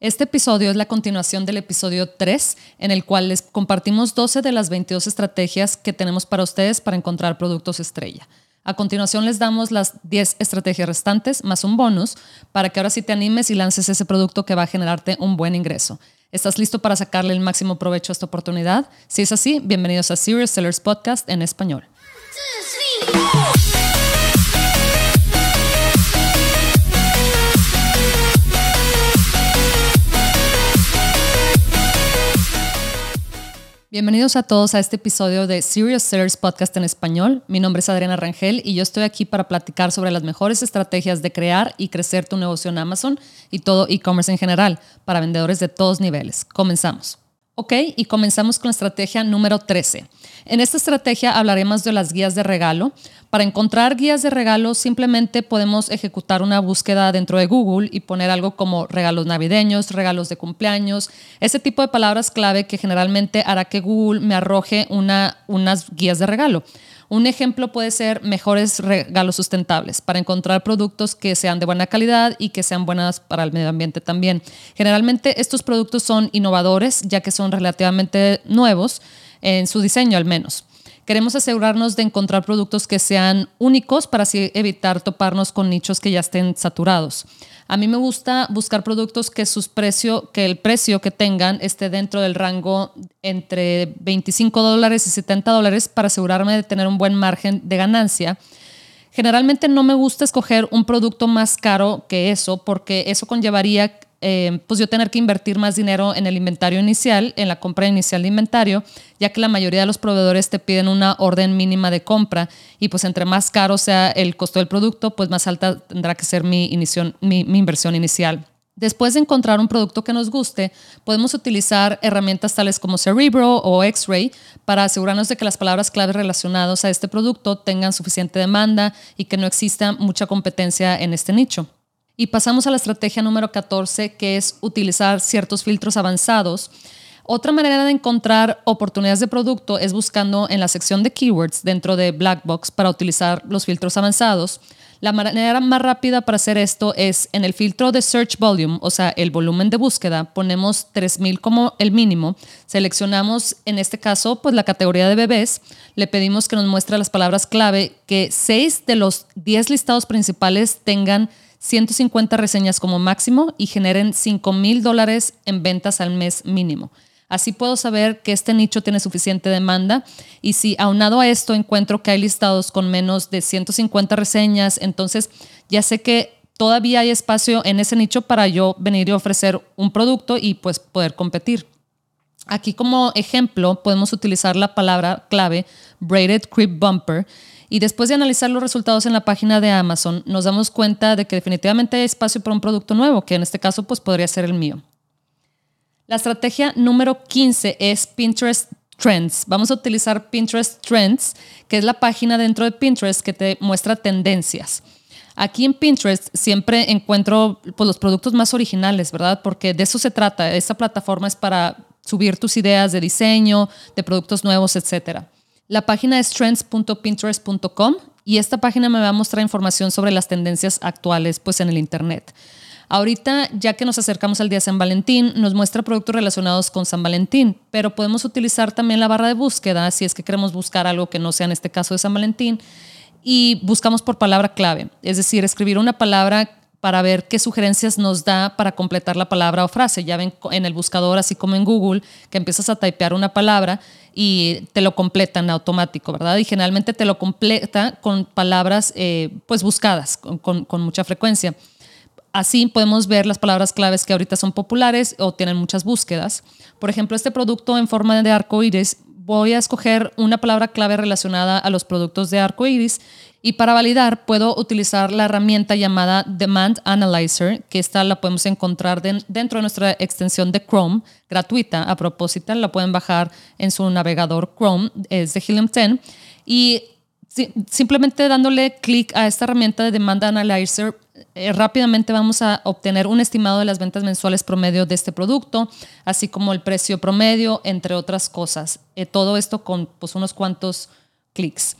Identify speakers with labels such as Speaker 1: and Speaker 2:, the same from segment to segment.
Speaker 1: Este episodio es la continuación del episodio 3, en el cual les compartimos 12 de las 22 estrategias que tenemos para ustedes para encontrar productos estrella. A continuación les damos las 10 estrategias restantes más un bonus para que ahora sí te animes y lances ese producto que va a generarte un buen ingreso. ¿Estás listo para sacarle el máximo provecho a esta oportunidad? Si es así, bienvenidos a Serious Sellers Podcast en español. Bienvenidos a todos a este episodio de Serious Sellers Podcast en español. Mi nombre es Adriana Rangel y yo estoy aquí para platicar sobre las mejores estrategias de crear y crecer tu negocio en Amazon y todo e-commerce en general para vendedores de todos niveles. Comenzamos. Ok, y comenzamos con la estrategia número 13. En esta estrategia hablaremos de las guías de regalo. Para encontrar guías de regalo simplemente podemos ejecutar una búsqueda dentro de Google y poner algo como regalos navideños, regalos de cumpleaños, ese tipo de palabras clave que generalmente hará que Google me arroje una, unas guías de regalo. Un ejemplo puede ser mejores regalos sustentables para encontrar productos que sean de buena calidad y que sean buenas para el medio ambiente también. Generalmente estos productos son innovadores ya que son relativamente nuevos en su diseño al menos. Queremos asegurarnos de encontrar productos que sean únicos para así evitar toparnos con nichos que ya estén saturados. A mí me gusta buscar productos que, sus precio, que el precio que tengan esté dentro del rango entre 25 dólares y 70 dólares para asegurarme de tener un buen margen de ganancia. Generalmente no me gusta escoger un producto más caro que eso porque eso conllevaría eh, pues yo tener que invertir más dinero en el inventario inicial, en la compra inicial de inventario, ya que la mayoría de los proveedores te piden una orden mínima de compra y pues entre más caro sea el costo del producto, pues más alta tendrá que ser mi, mi, inversión inicial. Después de encontrar un producto que nos guste, podemos utilizar herramientas tales como Cerebro o X-Ray para asegurarnos de que las palabras clave relacionadas a este producto tengan suficiente demanda y que no exista mucha competencia en este nicho. Y pasamos a la estrategia número 14, que es utilizar ciertos filtros avanzados. Otra manera de encontrar oportunidades de producto es buscando en la sección de keywords dentro de Blackbox para utilizar los filtros avanzados. La manera más rápida para hacer esto es en el filtro de Search Volume, o sea, el volumen de búsqueda, ponemos 3000 como el mínimo, seleccionamos en este caso pues la categoría de bebés, le pedimos que nos muestre las palabras clave, que 6 de los 10 listados principales tengan 150 reseñas como máximo y generen 5 mil dólares en ventas al mes mínimo. Así puedo saber que este nicho tiene suficiente demanda y si aunado a esto encuentro que hay listados con menos de 150 reseñas, entonces ya sé que todavía hay espacio en ese nicho para yo venir y ofrecer un producto y pues poder competir. Aquí como ejemplo podemos utilizar la palabra clave braided creep bumper y después de analizar los resultados en la página de Amazon, nos damos cuenta de que definitivamente hay espacio para un producto nuevo, que en este caso pues podría ser el mío. La estrategia número 15 es Pinterest Trends. Vamos a utilizar Pinterest Trends, que es la página dentro de Pinterest que te muestra tendencias. Aquí en Pinterest siempre encuentro pues, los productos más originales, ¿verdad? Porque de eso se trata. Esta plataforma es para subir tus ideas de diseño, de productos nuevos, etcétera. La página es trends.pinterest.com y esta página me va a mostrar información sobre las tendencias actuales pues en el internet. Ahorita, ya que nos acercamos al día de San Valentín, nos muestra productos relacionados con San Valentín, pero podemos utilizar también la barra de búsqueda si es que queremos buscar algo que no sea en este caso de San Valentín y buscamos por palabra clave, es decir, escribir una palabra para ver qué sugerencias nos da para completar la palabra o frase. Ya ven en el buscador, así como en Google, que empiezas a typear una palabra y te lo completa en automático, ¿verdad? Y generalmente te lo completa con palabras eh, pues buscadas con, con mucha frecuencia. Así podemos ver las palabras claves que ahorita son populares o tienen muchas búsquedas. Por ejemplo, este producto en forma de arco iris, voy a escoger una palabra clave relacionada a los productos de arco iris y para validar puedo utilizar la herramienta llamada Demand Analyzer, que esta la podemos encontrar dentro de nuestra extensión de Chrome, gratuita a propósito, la pueden bajar en su navegador Chrome, es de Helium 10. Y simplemente dándole clic a esta herramienta de Demand Analyzer, eh, rápidamente vamos a obtener un estimado de las ventas mensuales promedio de este producto, así como el precio promedio, entre otras cosas. Eh, todo esto con pues, unos cuantos clics.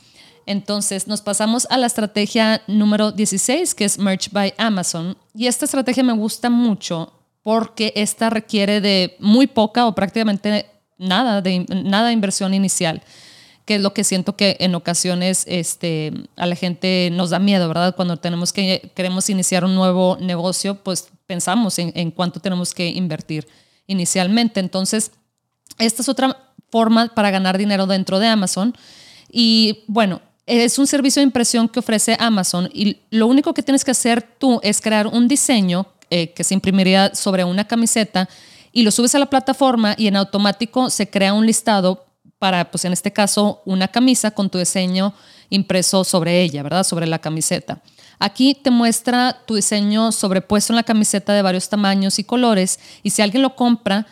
Speaker 1: Entonces nos pasamos a la estrategia número 16, que es Merch by Amazon. Y esta estrategia me gusta mucho porque esta requiere de muy poca o prácticamente nada de, nada inversión inicial que es lo que siento que en ocasiones este, a la gente nos da miedo, ¿verdad? Cuando tenemos que, queremos iniciar un nuevo negocio, pues pensamos en, en cuánto tenemos que invertir inicialmente. Entonces, esta es otra forma para ganar dinero dentro de Amazon. Y bueno, es un servicio de impresión que ofrece Amazon y lo único que tienes que hacer tú es crear un diseño eh, que se imprimiría sobre una camiseta y lo subes a la plataforma y en automático se crea un listado para, pues en este caso, una camisa con tu diseño impreso sobre ella, ¿verdad? Sobre la camiseta. Aquí te muestra tu diseño sobrepuesto en la camiseta de varios tamaños y colores y si alguien lo compra,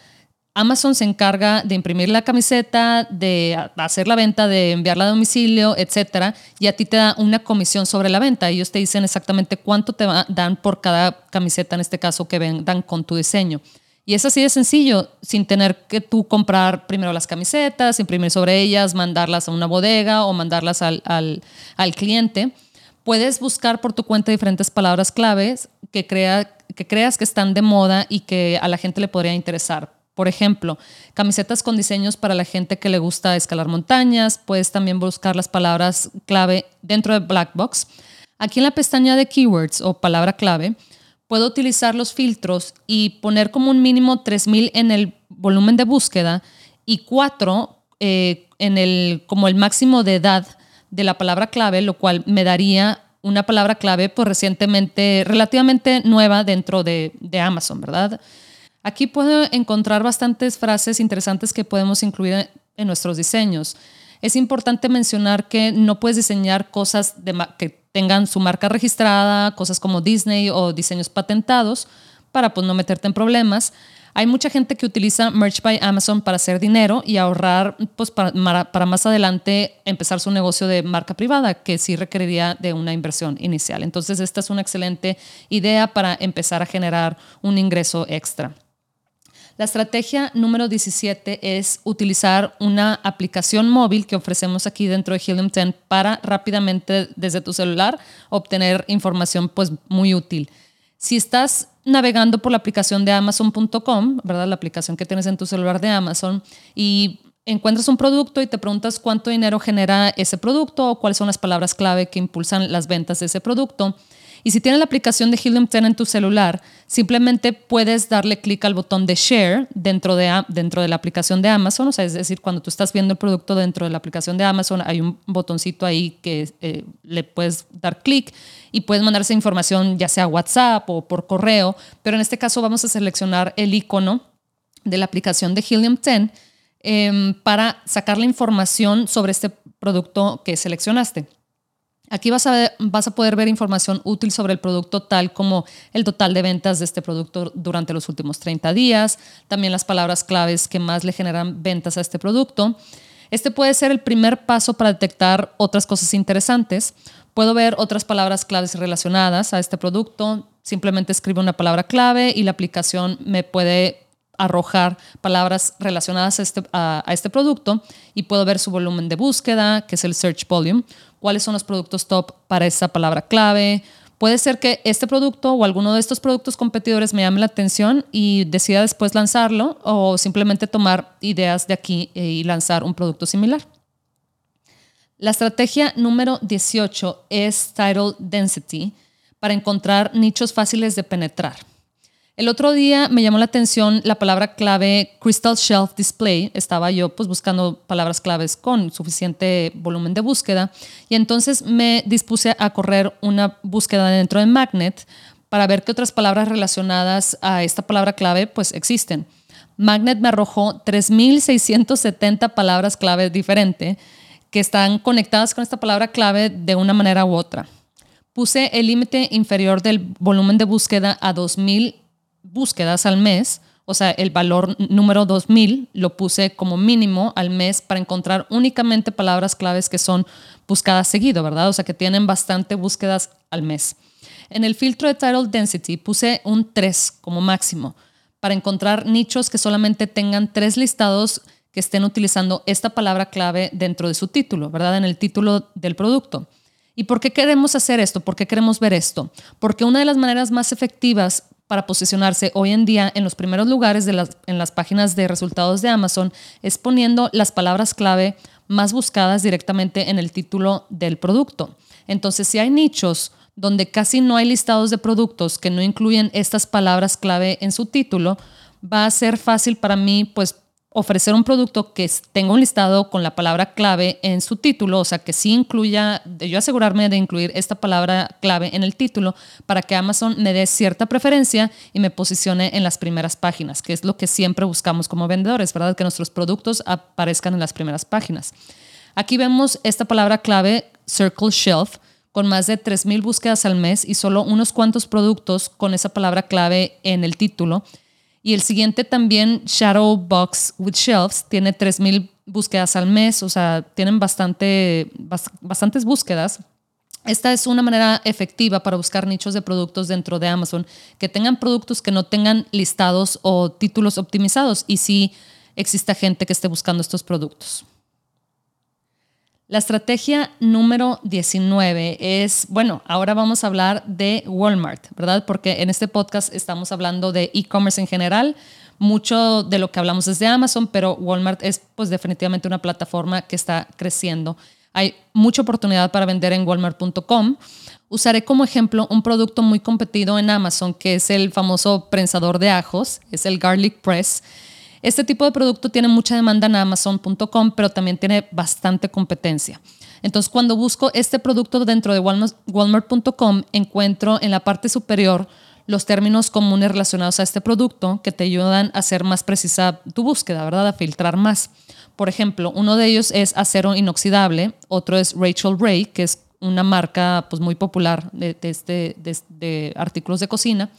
Speaker 1: Amazon se encarga de imprimir la camiseta, de hacer la venta, de enviarla a domicilio, etcétera, y a ti te da una comisión sobre la venta. Ellos te dicen exactamente cuánto te dan por cada camiseta, en este caso, que vendan con tu diseño. Y es así de sencillo, sin tener que tú comprar primero las camisetas, imprimir sobre ellas, mandarlas a una bodega o mandarlas al, cliente. Puedes buscar por tu cuenta diferentes palabras claves que, que creas que están de moda y que a la gente le podría interesar. Por ejemplo, camisetas con diseños para la gente que le gusta escalar montañas. Puedes también buscar las palabras clave dentro de Blackbox. Aquí en la pestaña de keywords o palabra clave, puedo utilizar los filtros y poner como un mínimo 3000 en el volumen de búsqueda y 4 eh, en el, como el máximo de edad de la palabra clave, lo cual me daría una palabra clave pues recientemente, relativamente nueva dentro de, de Amazon, ¿verdad? Aquí puedo encontrar bastantes frases interesantes que podemos incluir en nuestros diseños. Es importante mencionar que no puedes diseñar cosas que tengan su marca registrada, cosas como Disney o diseños patentados, para pues, no meterte en problemas. Hay mucha gente que utiliza Merch by Amazon para hacer dinero y ahorrar pues, para, para, más adelante empezar su negocio de marca privada, que sí requeriría de una inversión inicial. Entonces, esta es una excelente idea para empezar a generar un ingreso extra. La estrategia número 17 es utilizar una aplicación móvil que ofrecemos aquí dentro de Helium 10 para rápidamente desde tu celular obtener información pues muy útil. Si estás navegando por la aplicación de amazon.com, ¿verdad? La aplicación que tienes en tu celular de Amazon y encuentras un producto y te preguntas cuánto dinero genera ese producto o cuáles son las palabras clave que impulsan las ventas de ese producto, y si tienes la aplicación de Helium 10 en tu celular, simplemente puedes darle clic al botón de Share dentro de, dentro de la aplicación de Amazon. O sea, es decir, cuando tú estás viendo el producto dentro de la aplicación de Amazon, hay un botoncito ahí que eh, le puedes dar clic y puedes mandar esa información ya sea WhatsApp o por correo. Pero en este caso vamos a seleccionar el icono de la aplicación de Helium 10 em, para sacar la información sobre este producto que seleccionaste. Aquí vas a, vas a poder ver información útil sobre el producto, tal como el total de ventas de este producto durante los últimos 30 días, también las palabras claves que más le generan ventas a este producto. Este puede ser el primer paso para detectar otras cosas interesantes. Puedo ver otras palabras claves relacionadas a este producto. Simplemente escribo una palabra clave y la aplicación me puede arrojar palabras relacionadas a este, a este producto y puedo ver su volumen de búsqueda, que es el search volume cuáles son los productos top para esa palabra clave. Puede ser que este producto o alguno de estos productos competidores me llame la atención y decida después lanzarlo o simplemente tomar ideas de aquí eh, y lanzar un producto similar. La estrategia número 18 es Title Density para encontrar nichos fáciles de penetrar. El otro día me llamó la atención la palabra clave Crystal Shelf Display. Estaba yo pues buscando palabras claves con suficiente volumen de búsqueda y entonces me dispuse a correr una búsqueda dentro de Magnet para ver qué otras palabras relacionadas a esta palabra clave pues existen. Magnet me arrojó 3.670 palabras clave diferentes que están conectadas con esta palabra clave de una manera u otra. Puse el límite inferior del volumen de búsqueda a 2.000 búsquedas al mes, o sea, el valor número 2000 lo puse como mínimo al mes para encontrar únicamente palabras claves que son buscadas seguido, ¿verdad? O sea, que tienen bastante búsquedas al mes. En el filtro de Title Density puse un 3 como máximo para encontrar nichos que solamente tengan tres listados que estén utilizando esta palabra clave dentro de su título, ¿verdad? En el título del producto. ¿Y por qué queremos hacer esto? ¿Por qué queremos ver esto? Porque una de las maneras más efectivas para posicionarse hoy en día en los primeros lugares de las, en las páginas de resultados de Amazon es poniendo las palabras clave más buscadas directamente en el título del producto. Entonces, si hay nichos donde casi no hay listados de productos que no incluyen estas palabras clave en su título, va a ser fácil para mí pues ofrecer un producto que tenga un listado con la palabra clave en su título, o sea, que sí incluya, yo asegurarme de incluir esta palabra clave en el título para que Amazon me dé cierta preferencia y me posicione en las primeras páginas, que es lo que siempre buscamos como vendedores, ¿verdad? Que nuestros productos aparezcan en las primeras páginas. Aquí vemos esta palabra clave, Circle Shelf, con más de 3.000 búsquedas al mes y solo unos cuantos productos con esa palabra clave en el título. Y el siguiente también, Shadow Box with Shelves, tiene 3.000 búsquedas al mes, o sea, tienen bastante, bastantes búsquedas. Esta es una manera efectiva para buscar nichos de productos dentro de Amazon que tengan productos que no tengan listados o títulos optimizados y sí exista gente que esté buscando estos productos. La estrategia número 19 es, bueno, ahora vamos a hablar de Walmart, ¿verdad? Porque en este podcast estamos hablando de e-commerce en general. Mucho de lo que hablamos es de Amazon, pero Walmart es pues definitivamente una plataforma que está creciendo. Hay mucha oportunidad para vender en walmart.com. Usaré como ejemplo un producto muy competido en Amazon, que es el famoso prensador de ajos, es el Garlic Press este tipo de producto tiene mucha demanda en amazon.com, pero también tiene bastante competencia. Entonces, cuando busco este producto dentro de walmart.com, encuentro en la parte superior los términos comunes relacionados a este producto que te ayudan a hacer más precisa tu búsqueda, ¿verdad? A filtrar más. Por ejemplo, uno de ellos es acero inoxidable, otro es Rachel Ray, que es una marca pues, muy popular de, este, de artículos de cocina.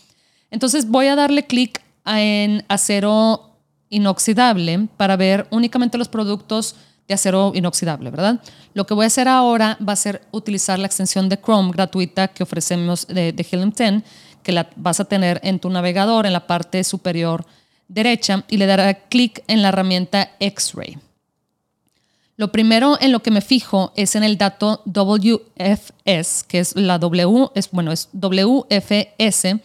Speaker 1: Entonces voy a darle clic en acero inoxidable para ver únicamente los productos de acero inoxidable, ¿verdad? Lo que voy a hacer ahora va a ser utilizar la extensión de Chrome gratuita que ofrecemos de, de Helium 10, que la vas a tener en tu navegador en la parte superior derecha y le dará clic en la herramienta X-Ray. Lo primero en lo que me fijo es en el dato WFS, que es la W, es, bueno, es WFS.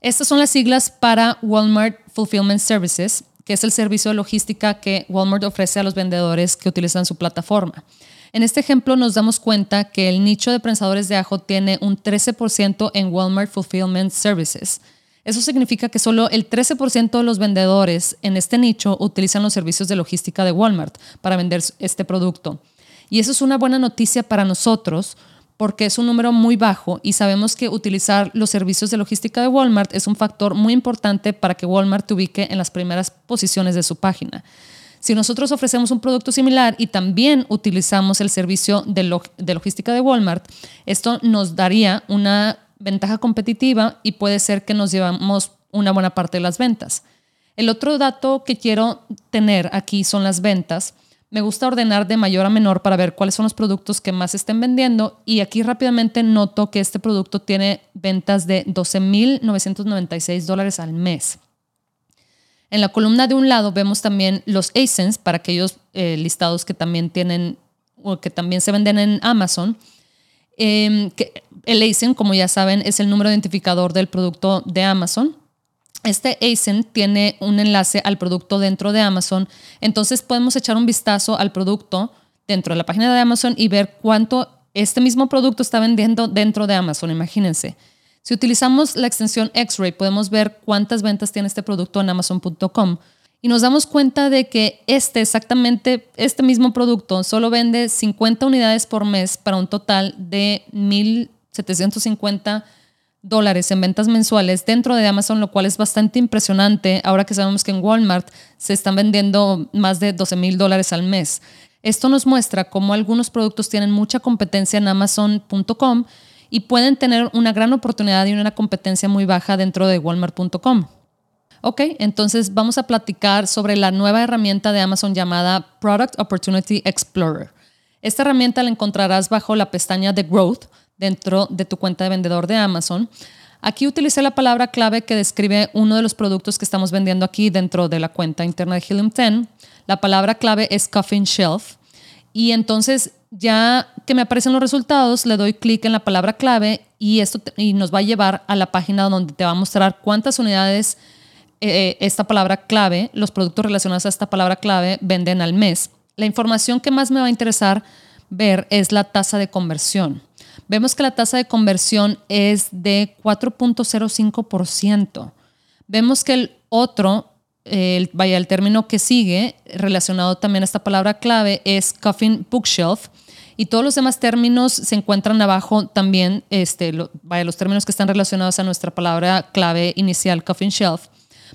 Speaker 1: Estas son las siglas para Walmart Fulfillment Services que es el servicio de logística que Walmart ofrece a los vendedores que utilizan su plataforma. En este ejemplo nos damos cuenta que el nicho de prensadores de ajo tiene un 13% en Walmart Fulfillment Services. Eso significa que solo el 13% de los vendedores en este nicho utilizan los servicios de logística de Walmart para vender este producto. Y eso es una buena noticia para nosotros porque es un número muy bajo y sabemos que utilizar los servicios de logística de Walmart es un factor muy importante para que Walmart te ubique en las primeras posiciones de su página. Si nosotros ofrecemos un producto similar y también utilizamos el servicio de, logística de Walmart, esto nos daría una ventaja competitiva y puede ser que nos llevamos una buena parte de las ventas. El otro dato que quiero tener aquí son las ventas. Me gusta ordenar de mayor a menor para ver cuáles son los productos que más estén vendiendo y aquí rápidamente noto que este producto tiene ventas de 12.996 dólares al mes. En la columna de un lado vemos también los ASINs para aquellos eh, listados que también tienen o que también se venden en Amazon. Em, el ASIN, como ya saben, es el número identificador del producto de Amazon. Este ASIN tiene un enlace al producto dentro de Amazon, entonces podemos echar un vistazo al producto dentro de la página de Amazon y ver cuánto este mismo producto está vendiendo dentro de Amazon, imagínense. Si utilizamos la extensión X-Ray, podemos ver cuántas ventas tiene este producto en amazon.com y nos damos cuenta de que este exactamente, este mismo producto solo vende 50 unidades por mes para un total de 1.750 dólares en ventas mensuales dentro de Amazon, lo cual es bastante impresionante ahora que sabemos que en Walmart se están vendiendo más de 12 mil dólares al mes. Esto nos muestra cómo algunos productos tienen mucha competencia en amazon.com y pueden tener una gran oportunidad y una competencia muy baja dentro de walmart.com. Ok, entonces vamos a platicar sobre la nueva herramienta de Amazon llamada Product Opportunity Explorer. Esta herramienta la encontrarás bajo la pestaña de Growth dentro de tu cuenta de vendedor de Amazon. Aquí utilicé la palabra clave que describe uno de los productos que estamos vendiendo aquí dentro de la cuenta interna de Helium 10. La palabra clave es Coffin Shelf. Y entonces ya que me aparecen los resultados, le doy clic en la palabra clave y esto y nos va a llevar a la página donde te va a mostrar cuántas unidades eh, esta palabra clave, los productos relacionados a esta palabra clave venden al mes. La información que más me va a interesar ver es la tasa de conversión. Vemos que la tasa de conversión es de 4.05%. Vemos que el otro, vaya, el término que sigue relacionado también a esta palabra clave es Coffin Bookshelf. Y todos los demás términos se encuentran abajo también, este, vaya, los términos que están relacionados a nuestra palabra clave inicial, Coffin Shelf.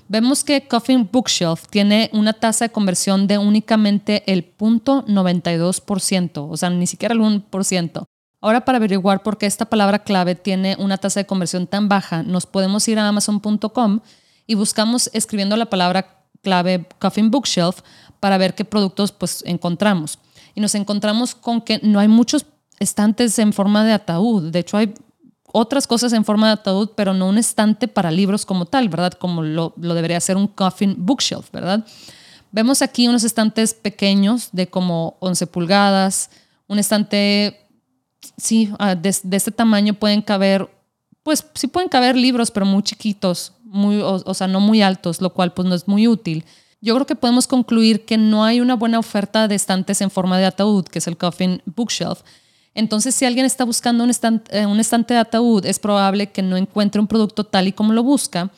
Speaker 1: Vemos que Coffin Bookshelf tiene una tasa de conversión de únicamente el 0.92%, o sea, ni siquiera el 1%. Ahora para averiguar por qué esta palabra clave tiene una tasa de conversión tan baja, nos podemos ir a amazon.com y buscamos escribiendo la palabra clave Coffin Bookshelf para ver qué productos pues encontramos. Y nos encontramos con que no hay muchos estantes en forma de ataúd. De hecho, hay otras cosas en forma de ataúd, pero no un estante para libros como tal, ¿verdad? Como lo, lo debería ser un coffin bookshelf, ¿verdad? Vemos aquí unos estantes pequeños de como 11 pulgadas, un estante sí, ah, de, este tamaño pueden caber, pues sí pueden caber libros, pero muy chiquitos, muy, o, sea, no muy altos, lo cual pues no es muy útil. Yo creo que podemos concluir que no hay una buena oferta de estantes en forma de ataúd, que es el coffin bookshelf. Entonces, si alguien está buscando un estante, eh, un estante de ataúd, es probable que no encuentre un producto tal y como lo busca.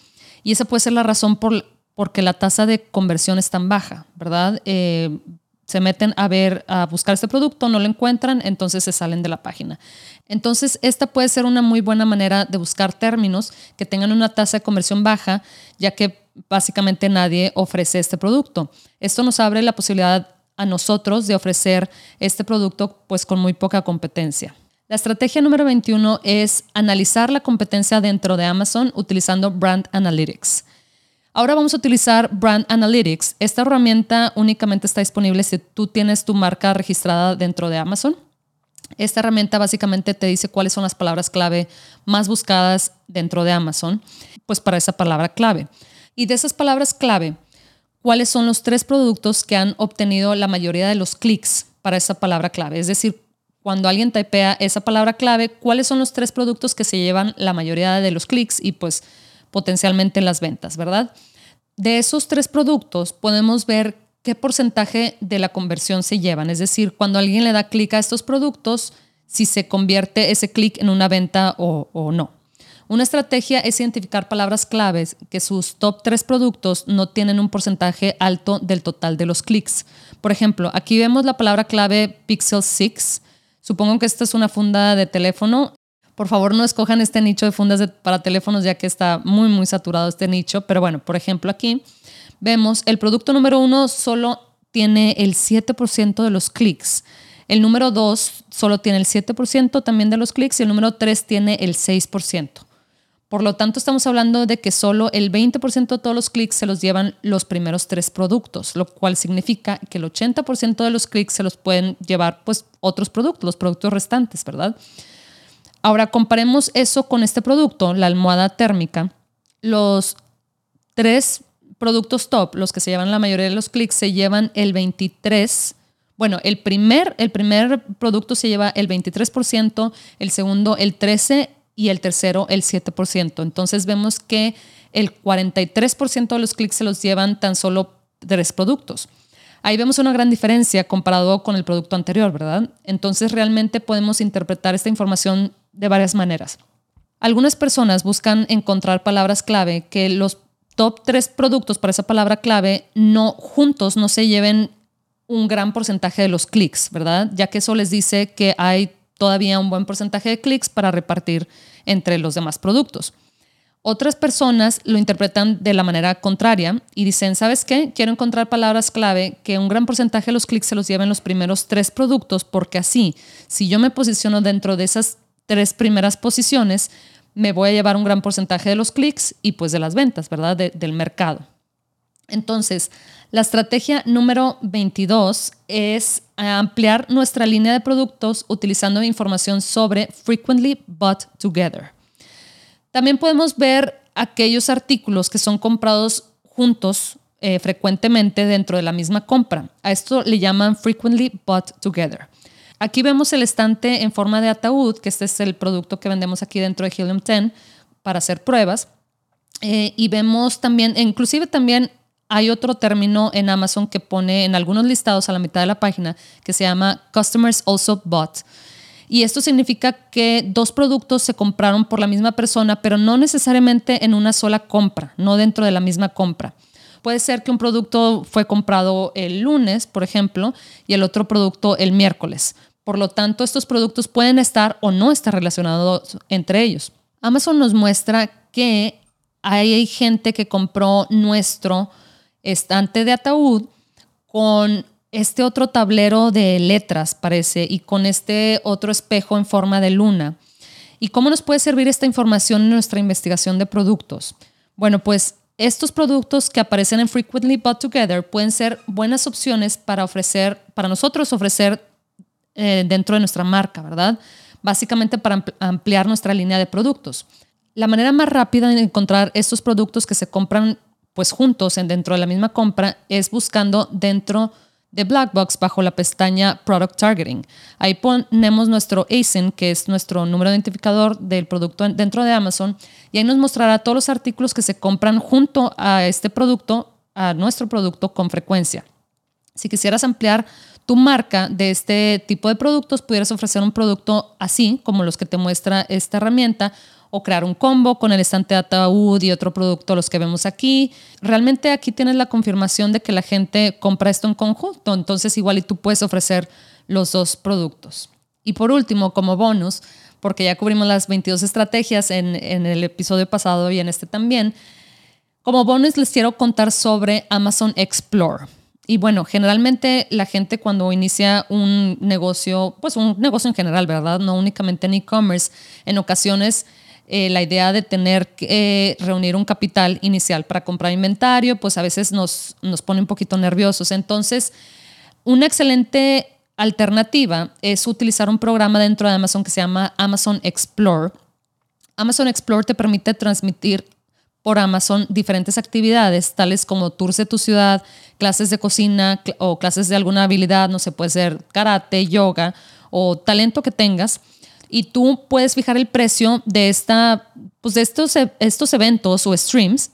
Speaker 1: Y esa puede ser la razón por porque la tasa de conversión es tan baja, ¿verdad? Eh, se meten a ver, a buscar este producto, no lo encuentran, entonces se salen de la página. Entonces, esta puede ser una muy buena manera de buscar términos que tengan una tasa de conversión baja, ya que básicamente nadie ofrece este producto. Esto nos abre la posibilidad a nosotros de ofrecer este producto pues con muy poca competencia. La estrategia número 21 es analizar la competencia dentro de Amazon utilizando Brand Analytics. Ahora vamos a utilizar Brand Analytics. Esta herramienta únicamente está disponible si tú tienes tu marca registrada dentro de Amazon. Esta herramienta básicamente te dice cuáles son las palabras clave más buscadas dentro de Amazon, pues para esa palabra clave. Y de esas palabras clave, cuáles son los tres productos que han obtenido la mayoría de los clics para esa palabra clave. Es decir, cuando alguien typea esa palabra clave, cuáles son los tres productos que se llevan la mayoría de los clics y pues potencialmente las ventas, ¿verdad? De esos tres productos podemos ver qué porcentaje de la conversión se llevan. Es decir, cuando alguien le da clic a estos productos, si se convierte ese clic en una venta o, o, no. Una estrategia es identificar palabras claves que sus top tres productos no tienen un porcentaje alto del total de los clics. Por ejemplo, aquí vemos la palabra clave Pixel 6. Supongo que esta es una funda de teléfono por favor, no escojan este nicho de fundas para teléfonos ya que está muy, muy saturado este nicho. Pero bueno, por ejemplo, aquí vemos el producto número uno solo tiene el 7% de los clics. El número 2 solo tiene el 7% también de los clics y el número 3 tiene el 6%. Por lo tanto, estamos hablando de que solo el 20% de todos los clics se los llevan los primeros tres productos, lo cual significa que el 80% de los clics se los pueden llevar pues otros productos, los productos restantes, ¿verdad? Ahora comparemos eso con este producto, la almohada térmica. Los tres productos top, los que se llevan la mayoría de los clics, se llevan el 23%. Bueno, el primer, el primer producto se lleva el 23%, el segundo el 13% y el tercero el 7%. Entonces vemos que el 43% de los clics se los llevan tan solo tres productos. Ahí vemos una gran diferencia comparado con el producto anterior, ¿verdad? Entonces realmente podemos interpretar esta información de varias maneras. Algunas personas buscan encontrar palabras clave que los top tres productos para esa palabra clave no juntos no se lleven un gran porcentaje de los clics, ¿verdad? Ya que eso les dice que hay todavía un buen porcentaje de clics para repartir entre los demás productos. Otras personas lo interpretan de la manera contraria y dicen, ¿sabes qué? Quiero encontrar palabras clave que un gran porcentaje de los clics se los lleven los primeros tres productos porque así, si yo me posiciono dentro de esas tres primeras posiciones, me voy a llevar un gran porcentaje de los clics y pues de las ventas, ¿verdad? del mercado. Entonces, la estrategia número 22 es ampliar nuestra línea de productos utilizando información sobre frequently bought together. También podemos ver aquellos artículos que son comprados juntos eh, frecuentemente dentro de la misma compra. A esto le llaman frequently bought together. Aquí vemos el estante en forma de ataúd, que este es el producto que vendemos aquí dentro de Helium 10 para hacer pruebas. Eh, y vemos también, inclusive también hay otro término en Amazon que pone en algunos listados a la mitad de la página que se llama Customers Also Bought. Y esto significa que dos productos se compraron por la misma persona, pero no necesariamente en una sola compra, no dentro de la misma compra. Puede ser que un producto fue comprado el lunes, por ejemplo, y el otro producto el miércoles. Por lo tanto, estos productos pueden estar o no estar relacionados entre ellos. Amazon nos muestra que hay gente que compró nuestro estante de ataúd con este otro tablero de letras, parece, y con este otro espejo en forma de luna. ¿Y cómo nos puede servir esta información en nuestra investigación de productos? Bueno, pues estos productos que aparecen en Frequently Bought Together pueden ser buenas opciones para ofrecer, para nosotros ofrecer eh, dentro de nuestra marca, ¿verdad? Básicamente para ampliar nuestra línea de productos. La manera más rápida de encontrar estos productos que se compran pues juntos en dentro de la misma compra es buscando dentro de Blackbox bajo la pestaña Product Targeting. Ahí ponemos nuestro ASIN, que es nuestro número de identificador del producto dentro de Amazon, y ahí nos mostrará todos los artículos que se compran junto a este producto, a nuestro producto con frecuencia. Si quisieras ampliar tu marca de este tipo de productos, pudieras ofrecer un producto así, como los que te muestra esta herramienta, o crear un combo con el estante de ataúd y otro producto, los que vemos aquí. Realmente aquí tienes la confirmación de que la gente compra esto en conjunto, entonces igual y tú puedes ofrecer los dos productos. Y por último, como bonus, porque ya cubrimos las 22 estrategias en, en el episodio pasado y en este también, como bonus les quiero contar sobre Amazon Explore. Y bueno, generalmente la gente cuando inicia un negocio, pues un negocio en general, ¿verdad? No únicamente en e-commerce, en ocasiones eh, la idea de tener que eh, reunir un capital inicial para comprar inventario, pues a veces nos, nos pone un poquito nerviosos. Entonces, una excelente alternativa es utilizar un programa dentro de Amazon que se llama Amazon Explore. Amazon Explore te permite transmitir por Amazon diferentes actividades, tales como tours de tu ciudad, clases de cocina o clases de alguna habilidad, no sé, puede ser karate, yoga o talento que tengas y tú puedes fijar el precio de, esta, pues de estos, e, estos eventos o streams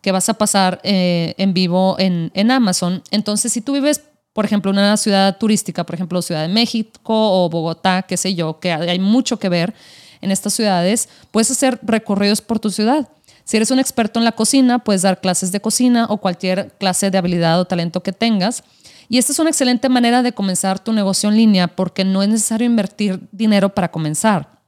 Speaker 1: que vas a pasar eh, en vivo en, en Amazon. Entonces, si tú vives, por ejemplo, en una ciudad turística, por ejemplo, Ciudad de México o Bogotá, qué sé yo, que hay mucho que ver en estas ciudades, puedes hacer recorridos por tu ciudad. Si eres un experto en la cocina, puedes dar clases de cocina o cualquier clase de habilidad o talento que tengas. Y esta es una excelente manera de comenzar tu negocio en línea porque no es necesario invertir dinero para comenzar.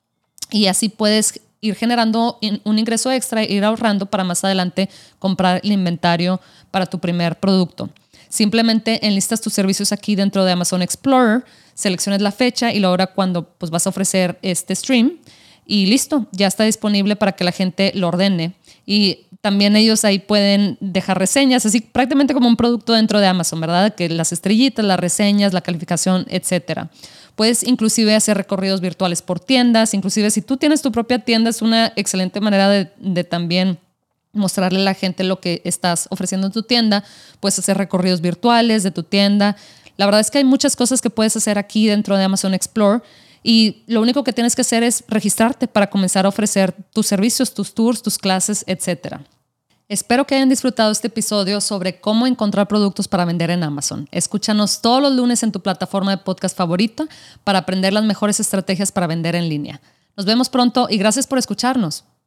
Speaker 1: Y así puedes ir generando un ingreso extra e ir ahorrando para más adelante comprar el inventario para tu primer producto. Simplemente enlistas tus servicios aquí dentro de Amazon Explorer, selecciones la fecha y la hora cuando pues, vas a ofrecer este stream y listo, ya está disponible para que la gente lo ordene. Y también ellos ahí pueden dejar reseñas, así prácticamente como un producto dentro de Amazon, ¿verdad? Que las estrellitas, las reseñas, la calificación, etcétera. Puedes inclusive hacer recorridos virtuales por tiendas, inclusive si tú tienes tu propia tienda es una excelente manera de, de también mostrarle a la gente lo que estás ofreciendo en tu tienda. Puedes hacer recorridos virtuales de tu tienda. La verdad es que hay muchas cosas que puedes hacer aquí dentro de Amazon Explore y lo único que tienes que hacer es registrarte para comenzar a ofrecer tus servicios, tus tours, tus clases, etc. Espero que hayan disfrutado este episodio sobre cómo encontrar productos para vender en Amazon. Escúchanos todos los lunes en tu plataforma de podcast favorita para aprender las mejores estrategias para vender en línea. Nos vemos pronto y gracias por escucharnos.